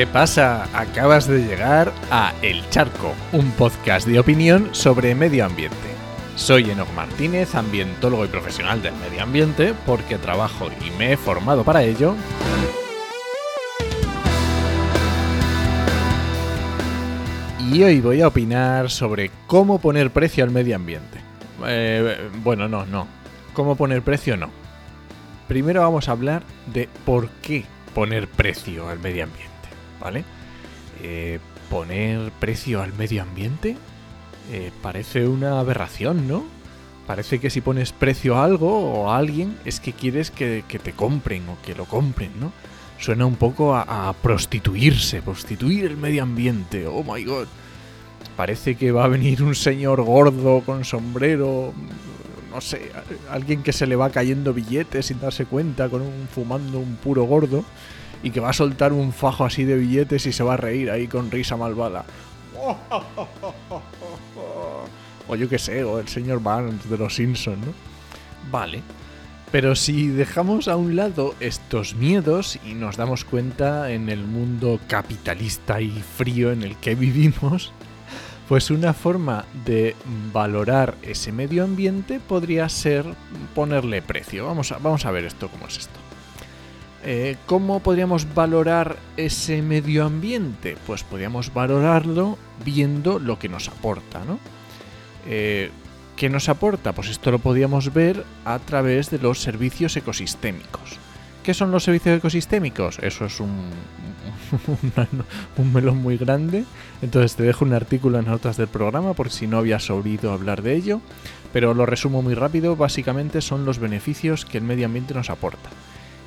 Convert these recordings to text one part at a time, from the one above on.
¿Qué pasa? Acabas de llegar a El Charco, un podcast de opinión sobre medio ambiente. Soy Enoch Martínez, ambientólogo y profesional del medio ambiente, porque trabajo y me he formado para ello. Y hoy voy a opinar sobre cómo poner precio al medio ambiente. Eh, bueno, no, no. ¿Cómo poner precio? No. Primero vamos a hablar de por qué poner precio al medio ambiente. ¿Vale? Eh, poner precio al medio ambiente eh, parece una aberración, ¿no? Parece que si pones precio a algo o a alguien es que quieres que, te compren o que lo compren, ¿no? Suena un poco a, a, prostituirse, prostituir el medio ambiente, oh my god. Parece que va a venir un señor gordo con sombrero, no sé, alguien que se le va cayendo billetes sin darse cuenta, con un fumando un puro gordo y que va a soltar un fajo así de billetes y se va a reír ahí con risa malvada. O yo qué sé, o el señor Barnes de los Simpsons, ¿no? Vale. Pero si dejamos a un lado estos miedos y nos damos cuenta en el mundo capitalista y frío en el que vivimos, pues una forma de valorar ese medio ambiente podría ser ponerle precio. Vamos a, vamos a ver esto cómo es esto. Eh, ¿Cómo podríamos valorar ese medio ambiente? Pues podríamos valorarlo viendo lo que nos aporta, ¿no? Eh, ¿Qué nos aporta? Pues esto lo podríamos ver a través de los servicios ecosistémicos. ¿Qué son los servicios ecosistémicos? Eso es un, un, melón muy grande. Entonces te dejo un artículo en notas del programa por si no habías oído hablar de ello. Pero lo resumo muy rápido. Básicamente son los beneficios que el medio ambiente nos aporta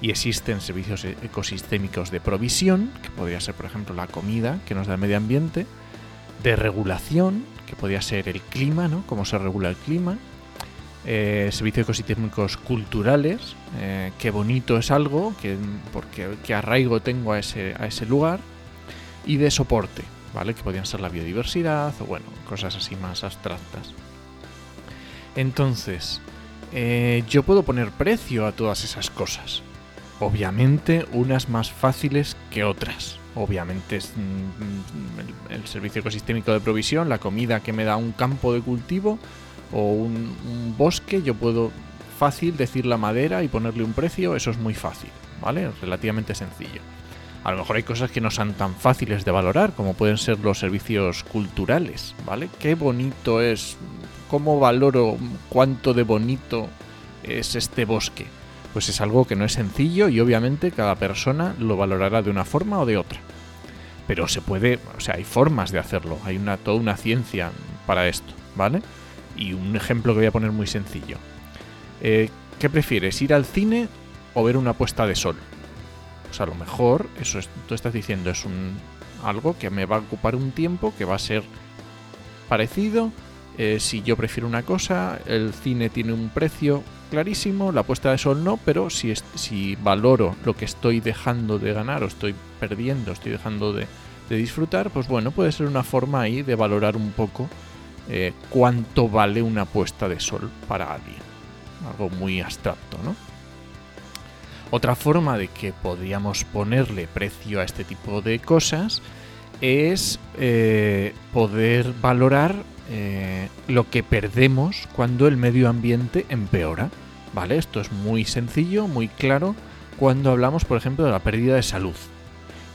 y existen servicios e-, ecosistémicos de provisión, que podría ser por ejemplo la comida que nos da el medio ambiente, de regulación, que podría ser el clima, ¿no? Cómo se regula el clima, eh, servicios ecosistémicos culturales, eh, qué bonito es algo, que, porque, qué arraigo tengo a ese, a ese lugar, y de soporte, ¿vale? Que podrían ser la biodiversidad o bueno, cosas así más abstractas. Entonces, eh, yo puedo poner precio a todas esas cosas. Obviamente unas más fáciles que otras. Obviamente es mm, el, servicio ecosistémico de provisión, la comida que me da un campo de cultivo o un, bosque, yo puedo fácil decir la madera y ponerle un precio, eso es muy fácil, ¿vale? Relativamente sencillo. A lo mejor hay cosas que no son tan fáciles de valorar, como pueden ser los servicios culturales, ¿vale? Qué bonito es, cómo valoro cuánto de bonito es este bosque pues es algo que no es sencillo y obviamente cada persona lo valorará de una forma o de otra. Pero se puede, o sea, hay formas de hacerlo, hay una, toda una ciencia para esto, ¿vale? Y un ejemplo que voy a poner muy sencillo. Eh, ¿Qué prefieres, ir al cine o ver una puesta de sol? Pues a lo mejor, eso es, tú estás diciendo, es un, algo que me va a ocupar un tiempo, que va a ser parecido. Eh, si yo prefiero una cosa, el cine tiene un precio clarísimo, la puesta de sol no, pero si, si valoro lo que estoy dejando de ganar o estoy perdiendo, estoy dejando de, disfrutar, pues bueno, puede ser una forma ahí de valorar un poco eh, cuánto vale una puesta de sol para alguien. Algo muy abstracto, ¿no? Otra forma de que podríamos ponerle precio a este tipo de cosas es eh, poder valorar eh, lo que perdemos cuando el medio ambiente empeora. ¿Vale? Esto es muy sencillo, muy claro cuando hablamos, por ejemplo, de la pérdida de salud.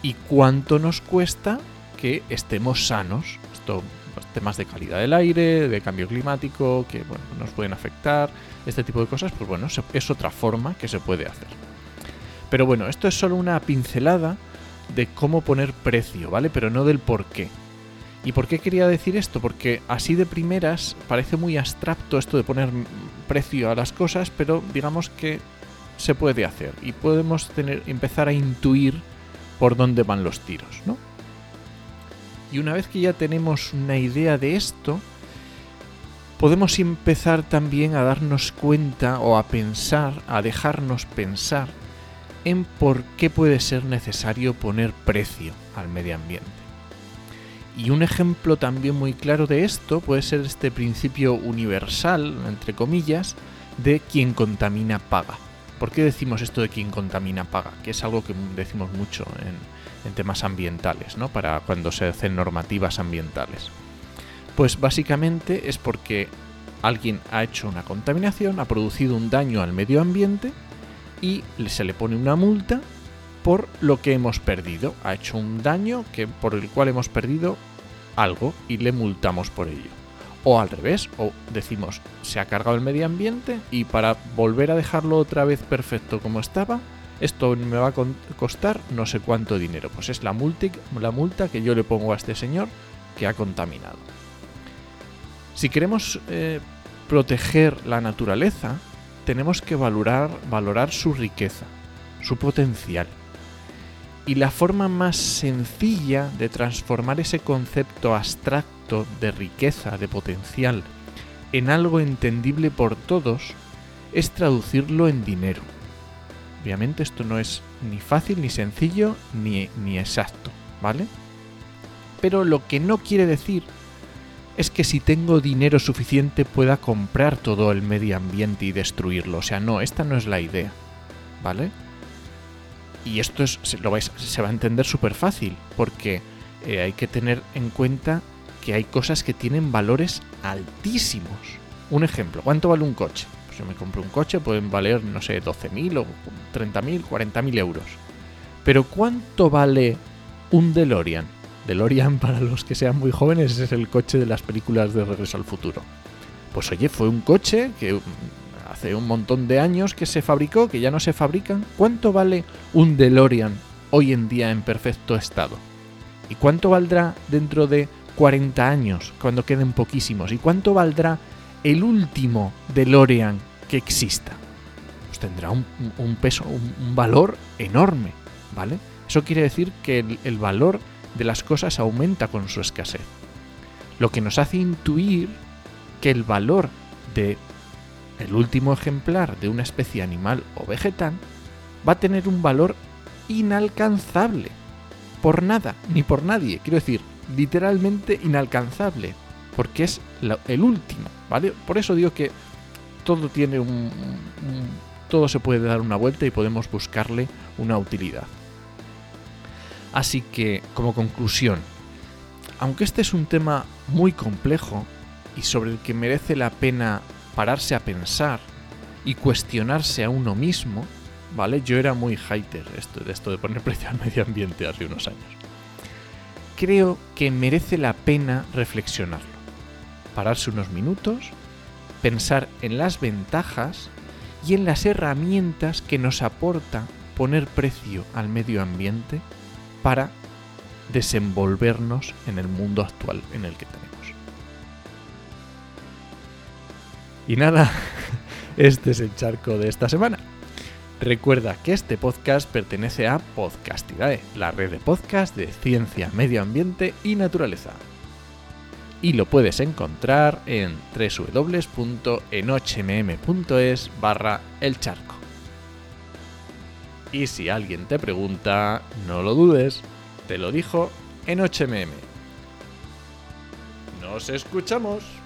¿Y cuánto nos cuesta que estemos sanos? Esto, pues, temas de calidad del aire, de cambio climático, que bueno, nos pueden afectar, este tipo de cosas, pues bueno, es otra forma que se puede hacer. Pero bueno, esto es solo una pincelada de cómo poner precio, ¿vale? Pero no del por qué. ¿Y por qué quería decir esto? Porque así de primeras parece muy abstracto esto de poner precio a las cosas, pero digamos que se puede hacer y podemos tener, empezar a intuir por dónde van los tiros, ¿no? Y una vez que ya tenemos una idea de esto, podemos empezar también a darnos cuenta o a pensar, a dejarnos pensar en por qué puede ser necesario poner precio al medio ambiente. Y un ejemplo también muy claro de esto puede ser este principio universal, entre comillas, de quien contamina paga. ¿Por qué decimos esto de quien contamina paga? Que es algo que decimos mucho en, en temas ambientales, ¿no? Para cuando se hacen normativas ambientales. Pues básicamente es porque alguien ha hecho una contaminación, ha producido un daño al medio ambiente y se le pone una multa por lo que hemos perdido. Ha hecho un daño que, por el cual hemos perdido algo y le multamos por ello. O al revés, o decimos, se ha cargado el medio ambiente y para volver a dejarlo otra vez perfecto como estaba, esto me va a costar no sé cuánto dinero. Pues es la multa, la multa que yo le pongo a este señor que ha contaminado. Si queremos eh, proteger la naturaleza, tenemos que valorar, valorar su riqueza, su potencial. Y la forma más sencilla de transformar ese concepto abstracto de riqueza, de potencial, en algo entendible por todos, es traducirlo en dinero. Obviamente esto no es ni fácil, ni sencillo, ni, ni exacto, ¿vale? Pero lo que no quiere decir es que si tengo dinero suficiente pueda comprar todo el medio ambiente y destruirlo. O sea, no, esta no es la idea, ¿vale? Y esto es, lo vais, se va a entender súper fácil, porque eh, hay que tener en cuenta que hay cosas que tienen valores altísimos. Un ejemplo, ¿cuánto vale un coche? Pues yo me compro un coche, pueden valer, no sé, 12.000 o 30.000, 40.000 euros. Pero ¿cuánto vale un DeLorean? DeLorean, para los que sean muy jóvenes, es el coche de las películas de Regreso al Futuro. Pues oye, fue un coche que hace un montón de años que se fabricó, que ya no se fabrican. ¿Cuánto vale un DeLorean hoy en día en perfecto estado? ¿Y cuánto valdrá dentro de 40 años, cuando queden poquísimos? ¿Y cuánto valdrá el último DeLorean que exista? Pues tendrá un, peso, un, valor enorme, ¿vale? Eso quiere decir que el, el valor de las cosas aumenta con su escasez. Lo que nos hace intuir que el valor de el último ejemplar de una especie animal o vegetal va a tener un valor inalcanzable. Por nada, ni por nadie. Quiero decir, literalmente inalcanzable. Porque es el último, ¿vale? Por eso digo que todo tiene un, todo se puede dar una vuelta y podemos buscarle una utilidad. Así que, como conclusión, aunque este es un tema muy complejo y sobre el que merece la pena pararse a pensar y cuestionarse a uno mismo, ¿vale? Yo era muy hater esto, de esto de poner precio al medio ambiente hace unos años. Creo que merece la pena reflexionarlo. Pararse unos minutos, pensar en las ventajas y en las herramientas que nos aporta poner precio al medio ambiente para desenvolvernos en el mundo actual en el que tenemos. Y nada, este es el charco de esta semana. Recuerda que este podcast pertenece a Podcastidae, la red de podcast de ciencia, medio ambiente y naturaleza. Y lo puedes encontrar en www.enochmm.es barra el charco. Y si alguien te pregunta, no lo dudes, te lo dijo en. Nos escuchamos.